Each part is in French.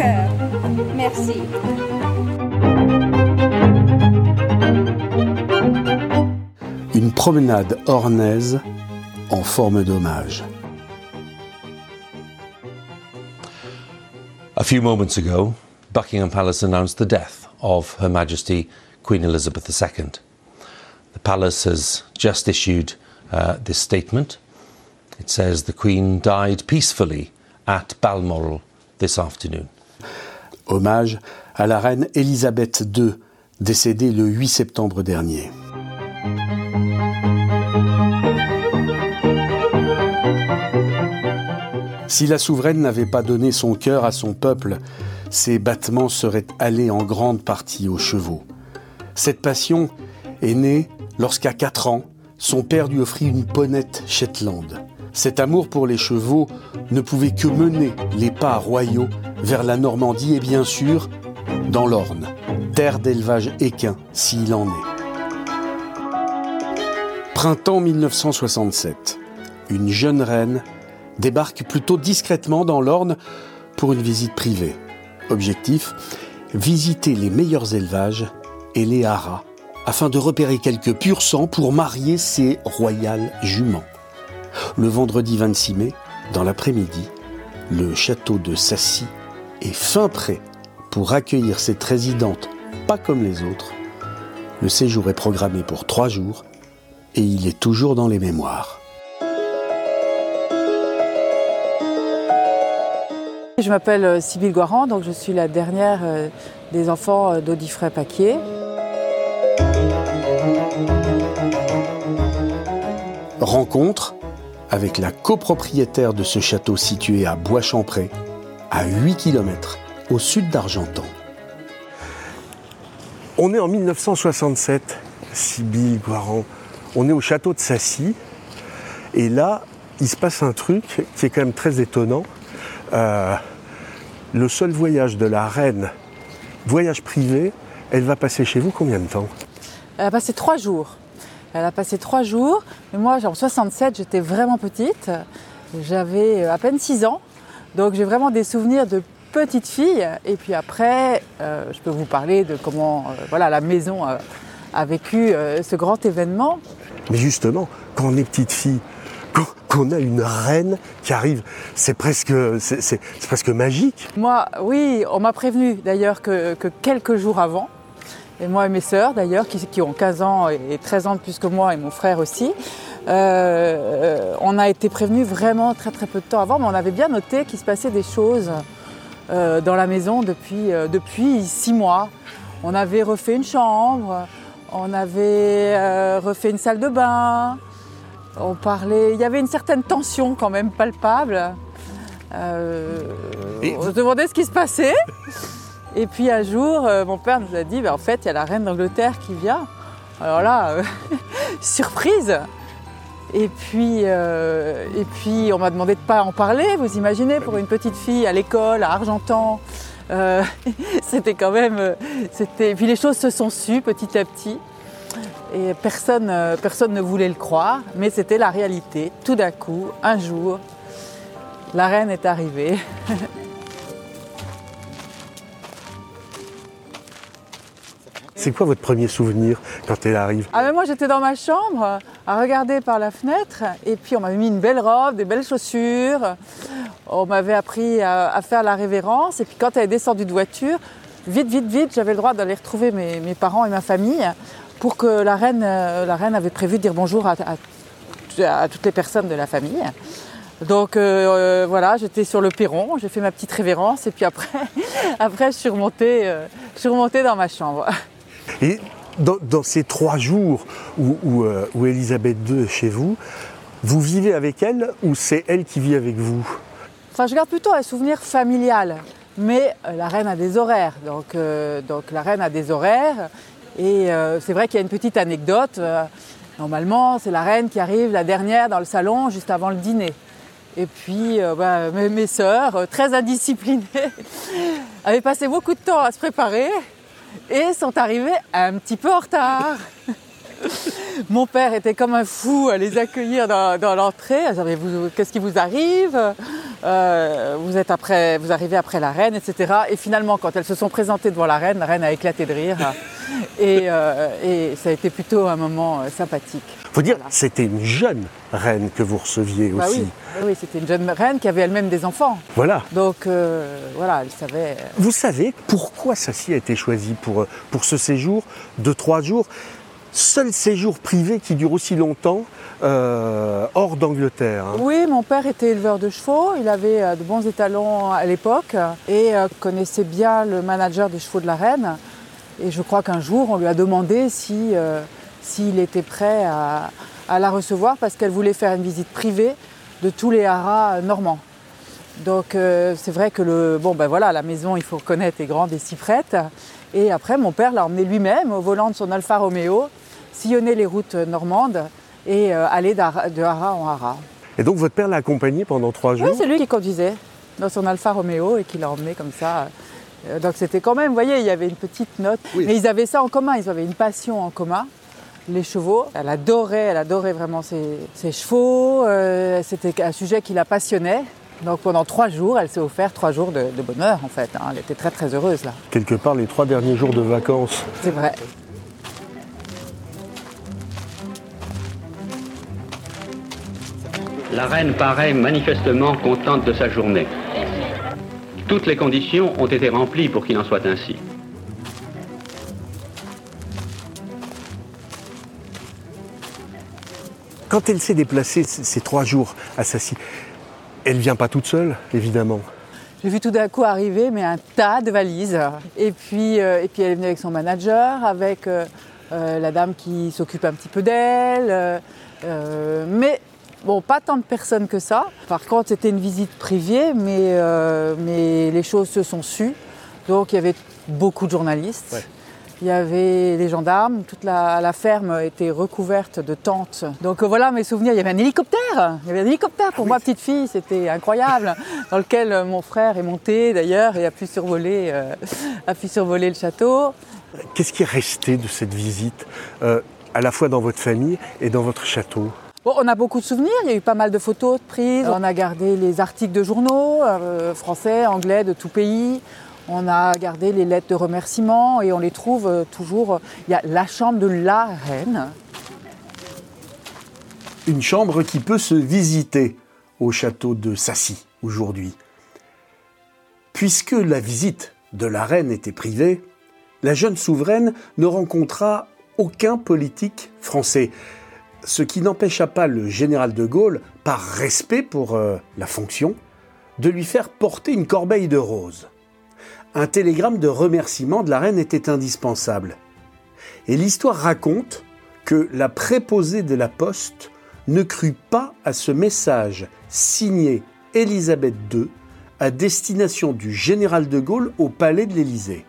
cœur merci. Une promenade ornaise en forme d'hommage. A few moments ago, Buckingham Palace announced the death of Her Majesty Queen Elizabeth II. The palace has just issued uh, this statement. It says the Queen died peacefully at Balmoral this afternoon. Hommage à la reine Elisabeth II, décédée le 8 septembre dernier. Si la souveraine n'avait pas donné son cœur à son peuple, ses battements seraient allés en grande partie aux chevaux. Cette passion est née lorsqu'à 4 ans, son père lui offrit une ponette Shetland. Cet amour pour les chevaux ne pouvait que mener les pas royaux vers la Normandie et bien sûr dans l'Orne, terre d'élevage équin s'il en est. Printemps 1967. Une jeune reine débarque plutôt discrètement dans l'Orne pour une visite privée. Objectif visiter les meilleurs élevages et les haras afin de repérer quelques purs sang pour marier ses royales juments. Le vendredi 26 mai, dans l'après-midi, le château de Sassy est fin prêt pour accueillir cette résidente pas comme les autres. Le séjour est programmé pour trois jours et il est toujours dans les mémoires. Je m'appelle euh, Sybille Guaran, donc je suis la dernière euh, des enfants euh, d'Audifray Paquier. Rencontre avec la copropriétaire de ce château situé à Bois-Champré, à 8 km au sud d'Argentan. On est en 1967, Sybille Guaran. On est au château de Sassy. Et là, il se passe un truc qui est quand même très étonnant. Euh, le seul voyage de la reine, voyage privé, elle va passer chez vous combien de temps? Elle a passé trois jours. Elle a passé trois jours. Mais moi, en 67, j'étais vraiment petite. J'avais à peine 6 ans. Donc j'ai vraiment des souvenirs de petite fille. Et puis après, euh, je peux vous parler de comment euh, voilà, la maison a, a vécu euh, ce grand événement. Mais justement, quand on est petite fille, quand, quand on a une reine qui arrive, c'est presque, c'est, c'est- c'est presque magique. Moi, oui, on m'a prévenu d'ailleurs que, que quelques jours avant, et moi et mes sœurs d'ailleurs, qui, qui ont 15 ans et 13 ans de plus que moi, et mon frère aussi, euh, on a été prévenus vraiment très très peu de temps avant, mais on avait bien noté qu'il se passait des choses euh, dans la maison depuis, euh, depuis six mois. On avait refait une chambre, on avait refait une salle de bain, on parlait, il y avait une certaine tension quand même palpable. Et on se demandait ce qui se passait. Et puis un jour, mon père nous a dit, Ben, en fait, il y a la reine d'Angleterre qui vient. Alors là, surprise. Et puis, euh, et puis, on m'a demandé de pas en parler. Vous imaginez, pour une petite fille à l'école, à Argentan, euh, c'était quand même, euh, c'était. Et puis les choses se sont sues petit à petit. Et personne, personne ne voulait le croire, mais c'était la réalité. Tout d'un coup, un jour, la reine est arrivée. C'est quoi votre premier souvenir quand elle arrive Ah moi j'étais dans ma chambre à regarder par la fenêtre et puis on m'avait mis une belle robe, des belles chaussures. On m'avait appris à, faire la révérence et puis quand elle est descendue de voiture, vite, vite, vite, j'avais le droit d'aller retrouver mes, parents et ma famille pour que la reine, euh, la reine avait prévu de dire bonjour à, toutes les personnes de la famille. Donc euh, euh, voilà, j'étais sur le perron, j'ai fait ma petite révérence et puis après, après je, suis remontée, je suis remontée dans ma chambre. Et dans, ces trois jours où, euh, Elisabeth II est chez vous, vous vivez avec elle ou c'est elle qui vit avec vous? Enfin, je garde plutôt un souvenir familial. Mais euh, la reine a des horaires. Donc, euh, donc la reine a des horaires. Et c'est vrai qu'il y a une petite anecdote. Normalement, c'est la reine qui arrive la dernière dans le salon juste avant le dîner. Et puis, bah, mes, mes sœurs, très indisciplinées, avaient passé beaucoup de temps à se préparer. Et sont arrivés un petit peu en retard. Mon père était comme un fou à les accueillir dans, l'entrée. Qu'est-ce qui vous arrive? Euh, vous, êtes après, vous arrivez après la reine, etc. Et finalement, quand elles se sont présentées devant la reine, la reine a éclaté de rire. Euh, et, ça a été plutôt un moment euh, sympathique. Faut dire, c'était une jeune reine que vous receviez bah aussi. oui, oui c'était une jeune reine qui avait elle-même des enfants. Voilà. Donc voilà, elle savait. Vous savez pourquoi Sassy a été choisie pour, pour ce séjour de trois jours? Seul séjour privé qui dure aussi longtemps euh, hors d'Angleterre. Hein. Oui, mon père était éleveur de chevaux, il avait euh, de bons étalons à l'époque et euh, connaissait bien le manager des chevaux de la reine. Et je crois qu'un jour, on lui a demandé si, s'il était prêt à, la recevoir parce qu'elle voulait faire une visite privée de tous les haras normands. Donc c'est vrai que le, bon, ben voilà, la maison, il faut reconnaître, est grande et si prête. Et après, mon père l'a emmené lui-même au volant de son Alfa Romeo sillonner les routes normandes et euh, aller de hara en hara. Et donc votre père l'a accompagné pendant trois jours Oui, c'est lui qui conduisait dans son Alfa Romeo et qui l'a emmené comme ça. Euh, donc c'était quand même, vous voyez, il y avait une petite note. Mais ils avaient ça en commun, ils avaient une passion en commun les chevaux. Elle adorait, elle adorait vraiment ses, chevaux. Euh, c'était un sujet qui la passionnait. Donc pendant trois jours, elle s'est offert trois jours de, bonheur en fait. Hein. Elle était très très heureuse là. Quelque part, les trois derniers jours de vacances. C'est vrai. La reine paraît manifestement contente de sa journée. Toutes les conditions ont été remplies pour qu'il en soit ainsi. Quand elle s'est déplacée ces trois jours à Sassy, elle vient pas toute seule, évidemment. J'ai vu tout d'un coup arriver, mais un tas de valises. Et puis, euh, et puis elle est venue avec son manager, avec euh, euh, la dame qui s'occupe un petit peu d'elle. mais Bon, pas tant de personnes que ça. Par contre, c'était une visite privée, mais, euh, mais les choses se sont sues. Donc, il y avait beaucoup de journalistes. Il y avait les gendarmes, toute la, ferme était recouverte de tentes. Donc euh, voilà mes souvenirs. Il y avait un hélicoptère. Il y avait un hélicoptère pour ah moi, petite fille. C'était incroyable. dans lequel euh, mon frère est monté d'ailleurs et a pu survoler, a pu survoler le château. Qu'est-ce qui est resté de cette visite, à la fois dans votre famille et dans votre château? On a beaucoup de souvenirs, il y a eu pas mal de photos prises, on a gardé les articles de journaux, euh, français, anglais, de tout pays. On a gardé les lettres de remerciement et on les trouve euh, toujours. Il y a la chambre de la reine. Une chambre qui peut se visiter au château de Sassy aujourd'hui. Puisque la visite de la reine était privée, la jeune souveraine ne rencontra aucun politique français ce qui n'empêcha pas le général de Gaulle, par respect pour euh, la fonction, de lui faire porter une corbeille de roses. Un télégramme de remerciement de la reine était indispensable. Et l'histoire raconte que la préposée de la poste ne crut pas à ce message signé Élisabeth II à destination du général de Gaulle au palais de l'Élysée.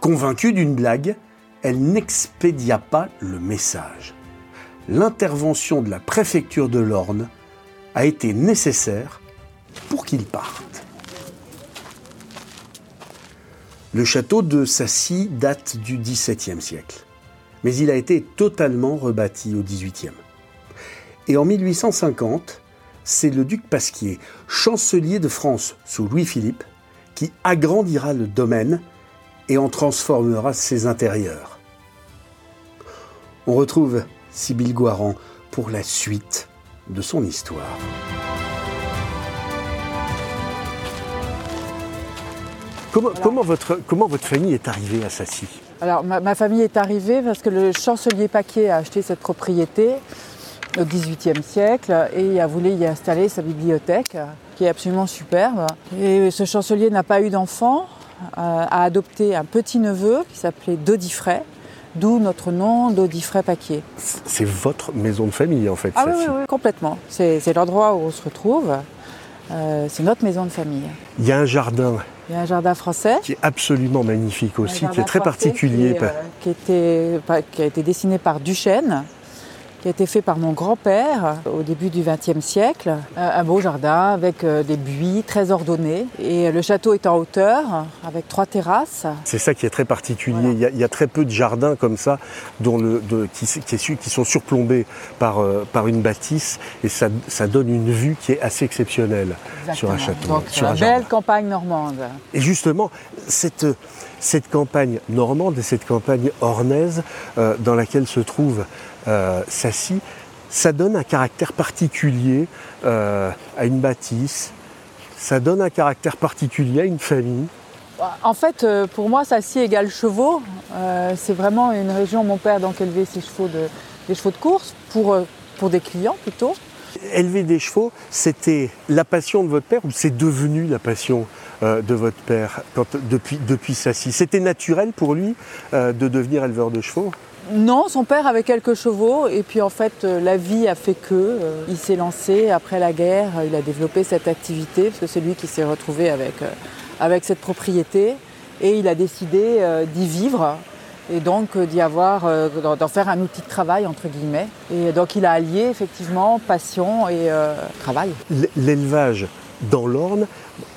Convaincue d'une blague, elle n'expédia pas le message l'intervention de la préfecture de l'Orne a été nécessaire pour qu'il parte. Le château de Sassy date du XVIIe siècle, mais il a été totalement rebâti au XVIIIe. Et en 1850, c'est le duc Pasquier, chancelier de France sous Louis-Philippe, qui agrandira le domaine et en transformera ses intérieurs. On retrouve Sybille Guaran pour la suite de son histoire. Comment, votre, comment votre famille est arrivée à Sassy? Alors ma, famille est arrivée parce que le chancelier Paquet a acheté cette propriété au XVIIIe siècle et a voulu y installer sa bibliothèque qui est absolument superbe. Et ce chancelier n'a pas eu d'enfant, euh, a adopté un petit neveu qui s'appelait Dodifray D'où notre nom d'Audifray Paquier. C'est votre maison de famille en fait. Ah oui, oui, complètement. C'est l'endroit où on se retrouve. Euh, c'est notre maison de famille. Il y a un jardin. Il y a un jardin français. Qui est absolument magnifique aussi, qui est très particulier. Qui, euh, qui, a été dessiné par Duchesne. Qui a été fait par mon grand-père au début du XXe siècle. Un beau jardin avec euh, des buis très ordonnés. Et le château est en hauteur avec trois terrasses. C'est ça qui est très particulier. Il, y a, il, y a, très peu de jardins comme ça dont le, de, qui, qui, qui, sont surplombés par, euh, par une bâtisse et ça, ça, donne une vue qui est assez exceptionnelle Exactement. sur un château. Donc, sur une un belle jardin. campagne normande. Et justement, cette, cette campagne normande et cette campagne ornaise euh, dans laquelle se trouve euh, Sassy, ça donne un caractère particulier euh, à une bâtisse, ça donne un caractère particulier à une famille. En fait, euh, pour moi, Sassy égale chevaux. Euh, c'est vraiment une région, mon père donc élevait ses chevaux de, des chevaux de course pour, pour des clients plutôt. Élever des chevaux, c'était la passion de votre père ou c'est devenu la passion euh, de votre père quand, depuis, depuis Sassy C'était naturel pour lui euh, de devenir éleveur de chevaux? Non, son père avait quelques chevaux et puis en fait euh, la vie a fait que euh, il s'est lancé après la guerre, il a développé cette activité parce que c'est lui qui s'est retrouvé avec, euh, cette propriété et il a décidé euh, d'y vivre et donc euh, d'y avoir, euh, d'en faire un outil de travail entre guillemets. Et donc il a allié effectivement passion et euh, travail. L'élevage dans l'Orne,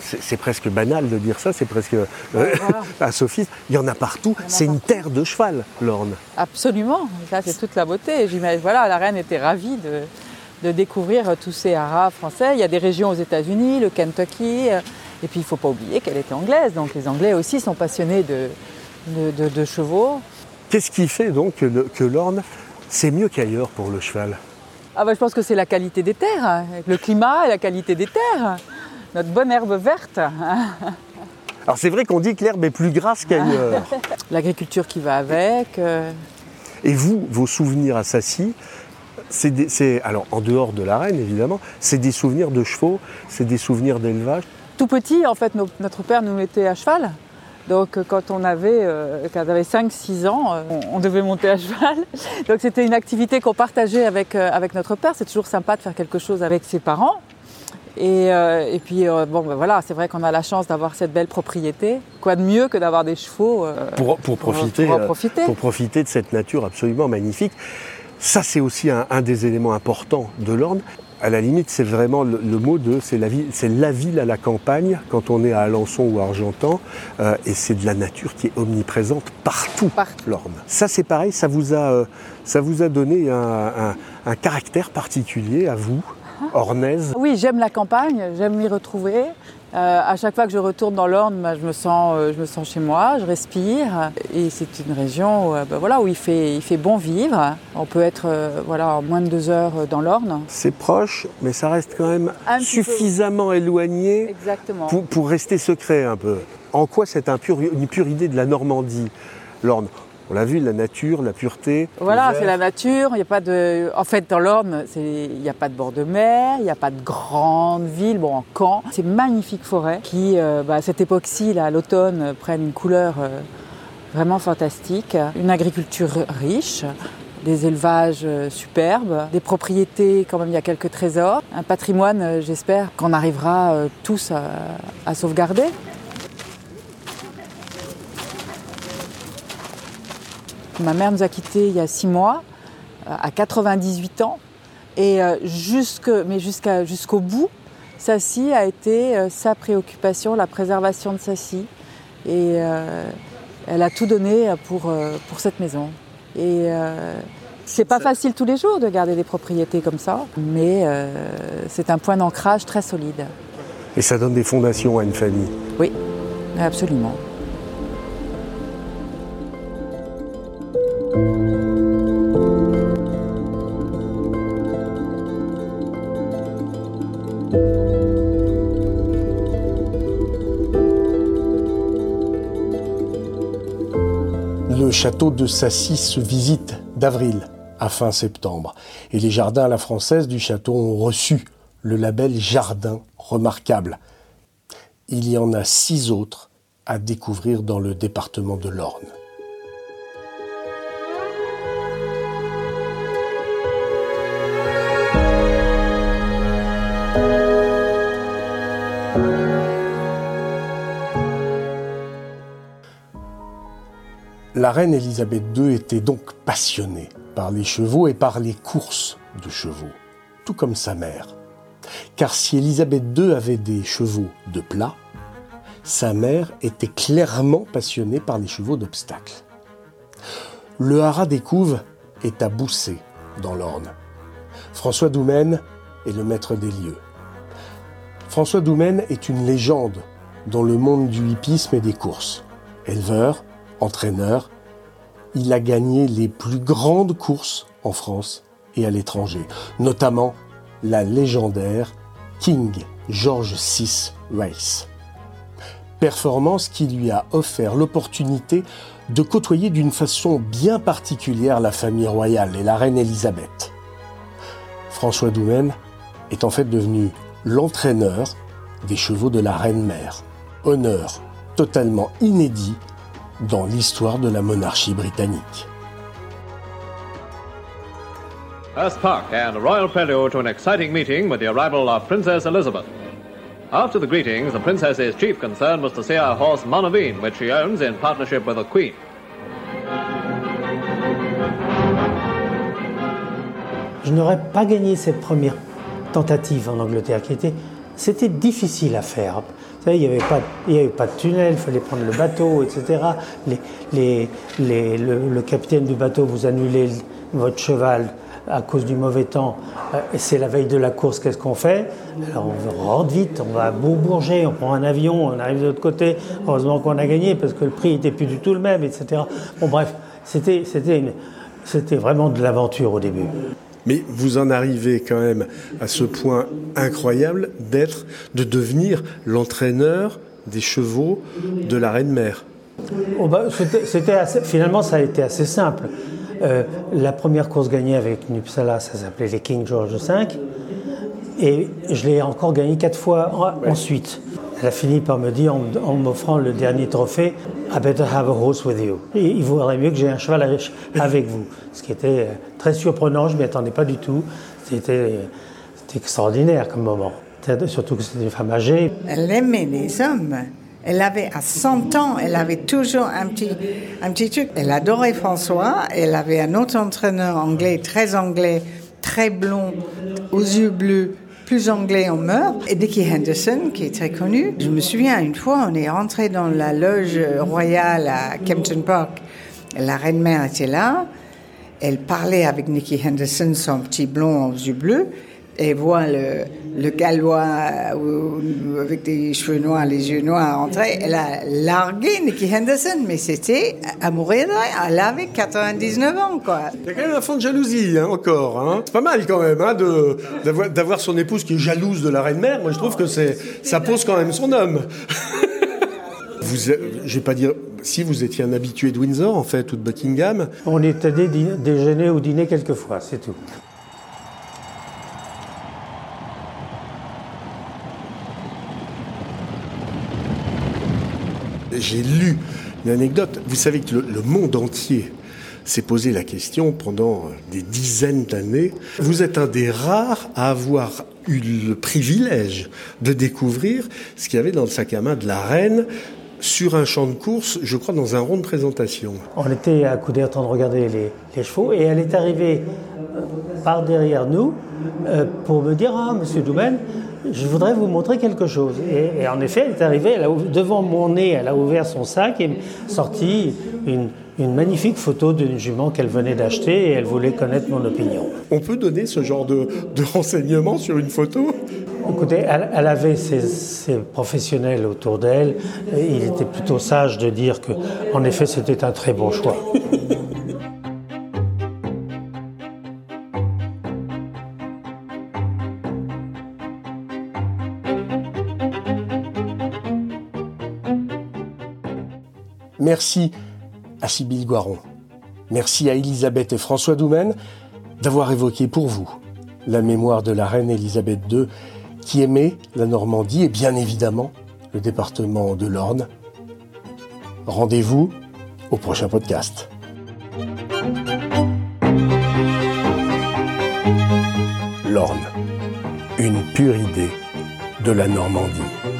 c'est presque banal de dire ça, c'est presque euh, voilà. un sophisme. Il y en a partout. C'est une terre de cheval, l'Orne. Absolument, ça c'est toute la beauté. Voilà, la reine était ravie de, de découvrir tous ces haras français. Il y a des régions aux États-Unis, le Kentucky, euh, et puis il ne faut pas oublier qu'elle était anglaise, donc les Anglais aussi sont passionnés de, de, de- de chevaux. Qu'est-ce qui fait donc que l'Orne, c'est mieux qu'ailleurs pour le cheval? Ah bah, je pense que c'est la qualité des terres, hein, le climat et la qualité des terres, notre bonne herbe verte, Alors c'est vrai qu'on dit que l'herbe est plus grasse qu'ailleurs. l'agriculture qui va avec. euh, Et vous, vos souvenirs à Sassy, c'est alors en dehors de la reine évidemment, c'est des souvenirs de chevaux, c'est des souvenirs d'élevage. Tout petit, en fait, nos- notre père nous mettait à cheval. Donc, euh, quand on avait, euh, quand on avait 5-6 ans, euh, on, on devait monter à cheval. Donc, c'était une activité qu'on partageait avec, euh, avec notre père. C'est toujours sympa de faire quelque chose avec ses parents. Et, euh, et puis, euh, bon, ben voilà, c'est vrai qu'on a la chance d'avoir cette belle propriété. Quoi de mieux que d'avoir des chevaux euh, pour, pour profiter, pour profiter. pour profiter de cette nature absolument magnifique. Ça, c'est aussi un, un des éléments importants de l'Orne. À la limite, c'est vraiment le, le mot de c'est la, ville, c'est la ville à la campagne quand on est à Alençon ou à Argentan, et c'est de la nature qui est omniprésente partout. Partout. L'Orne. Ça, c'est pareil, ça vous a, ça vous a donné un, un- un caractère particulier à vous, ornaise. Oui, j'aime la campagne, j'aime m'y retrouver. Euh, à chaque fois que je retourne dans l'Orne, bah, je, me sens, euh, je me sens chez moi, je respire. Et c'est une région où, euh, bah, voilà, où il, fait, il fait bon vivre. On peut être voilà, en moins de deux heures dans l'Orne. C'est proche, mais ça reste quand même Un petit peu. suffisamment éloigné Exactement. pour, pour rester secret un peu. En quoi c'est un pur- une pure idée de la Normandie, l'Orne? On l'a vu, la nature, la pureté. Voilà, c'est la nature. Il y a pas de... En fait, dans l'Orne, il n'y a pas de bord de mer, il n'y a pas de grande ville. Bon, en Caen, c'est magnifique forêt qui, euh, bah, à cette époque-ci, là, à l'automne, prennent une couleur euh, vraiment fantastique. Une agriculture riche, des élevages euh, superbes, des propriétés, quand même, il y a quelques trésors. Un patrimoine, j'espère, qu'on arrivera tous à- à sauvegarder. Ma mère nous a quittés il y a six mois, euh, à 98 ans. Et euh, jusque, mais jusqu'à, jusqu'au bout, Sassy a été euh, sa préoccupation, la préservation de Sassy. Et euh, elle a tout donné pour, pour cette maison. Et euh, c'est pas facile tous les jours de garder des propriétés comme ça, mais euh, c'est un point d'ancrage très solide. Et ça donne des fondations à une famille? Oui, absolument. Château de Sassy se visite d'avril à fin septembre. Et les jardins à la française du château ont reçu le label Jardin remarquable. Il y en a six autres à découvrir dans le département de l'Orne. La reine Élisabeth II était donc passionnée par les chevaux et par les courses de chevaux, tout comme sa mère. Car si Élisabeth II avait des chevaux de plat, sa mère était clairement passionnée par les chevaux d'obstacle. Le haras des couves est à Boussé, dans l'Orne. François Doumen est le maître des lieux. François Doumen est une légende dans le monde du hippisme et des courses. Éleveur, entraîneur, il a gagné les plus grandes courses en France et à l'étranger, notamment la légendaire King George VI Race. Performance qui lui a offert l'opportunité de côtoyer d'une façon bien particulière la famille royale et la reine Élisabeth. François Doumen est en fait devenu l'entraîneur des chevaux de la reine mère. Honneur totalement inédit dans l'histoire de la monarchie britannique. Hurst Park and a royal prelude to an exciting meeting with the arrival of Princess Elizabeth. After the greetings, the princess's chief concern was to see her horse Monaveen, which she owns in partnership with the Queen. Je n'aurais pas gagné cette première tentative en Angleterre, qui était, c'était difficile à faire. Il n'y avait, avait pas de tunnel, il fallait prendre le bateau, etc. Le, capitaine du bateau vous annulez votre cheval à cause du mauvais temps. Et c'est la veille de la course, qu'est-ce qu'on fait? Alors on rentre vite, on va à Bourbourget, on prend un avion, on arrive de l'autre côté. Heureusement qu'on a gagné parce que le prix n'était plus du tout le même, etc. Bon bref, c'était vraiment de l'aventure au début. Mais vous en arrivez quand même à ce point incroyable d'être, de devenir l'entraîneur des chevaux de la reine mère. Oh bah, c'était finalement, ça a été assez simple. Euh, la première course gagnée avec Nupsala, ça s'appelait les King George V. Et je l'ai encore gagné quatre fois ouais. ensuite. Elle a fini par me dire, en, en m'offrant le dernier trophée, I better have a horse with you. Il vaudrait mieux que j'ai un cheval avec vous. Ce qui était très surprenant, je ne m'y attendais pas du tout. C'était extraordinaire comme moment. Surtout que c'était une femme âgée. Elle aimait les hommes. Elle avait à 100 ans, elle avait toujours un petit, un petit truc. Elle adorait François. Elle avait un autre entraîneur anglais, très anglais, très blond, aux yeux bleus, plus anglais on meurt. Et Dickie Henderson, qui est très connu. Je me souviens, une fois, on est rentré dans la loge royale à Kempton Park. La reine-mère était là. Elle parlait avec Nicky Henderson, son petit blond aux yeux bleus, et voit le, le gallois avec des cheveux noirs, les yeux noirs entrer. Elle a largué Nicky Henderson, mais c'était à mourir de rien. Elle avait 99 ans, quoi. Il y a quand même un fond de jalousie, hein, encore. Hein. C'est pas mal, quand même, hein, d'avoir son épouse qui est jalouse de la reine-mère. Moi, je trouve que ça pose quand même son homme. vous, je vais pas dire si vous étiez un habitué de Windsor, en fait, ou de Buckingham. On était déjeuner ou dîner quelquefois, c'est tout. J'ai lu une anecdote. Vous savez que le, monde entier s'est posé la question pendant des dizaines d'années. Vous êtes un des rares à avoir eu le privilège de découvrir ce qu'il y avait dans le sac à main de la reine sur un champ de course, je crois, dans un rond de présentation. On était à couder en train de regarder les, chevaux et elle est arrivée par derrière nous euh, pour me dire Ah, monsieur Doumen, je voudrais vous montrer quelque chose. Et, et en effet, elle est arrivée, elle a, devant mon nez, elle a ouvert son sac et sorti une, une magnifique photo d'une jument qu'elle venait d'acheter et elle voulait connaître mon opinion. On peut donner ce genre de, de renseignements sur une photo? Écoutez, elle, elle avait ses, ses, professionnels autour d'elle. Il était plutôt sage de dire que, en effet, c'était un très bon choix. Merci à Sybille Guaron. Merci à Elisabeth et François Doumen d'avoir évoqué pour vous la mémoire de la reine Elisabeth II qui aimait la Normandie et bien évidemment le département de l'Orne. Rendez-vous au prochain podcast. L'Orne, une pure idée de la Normandie.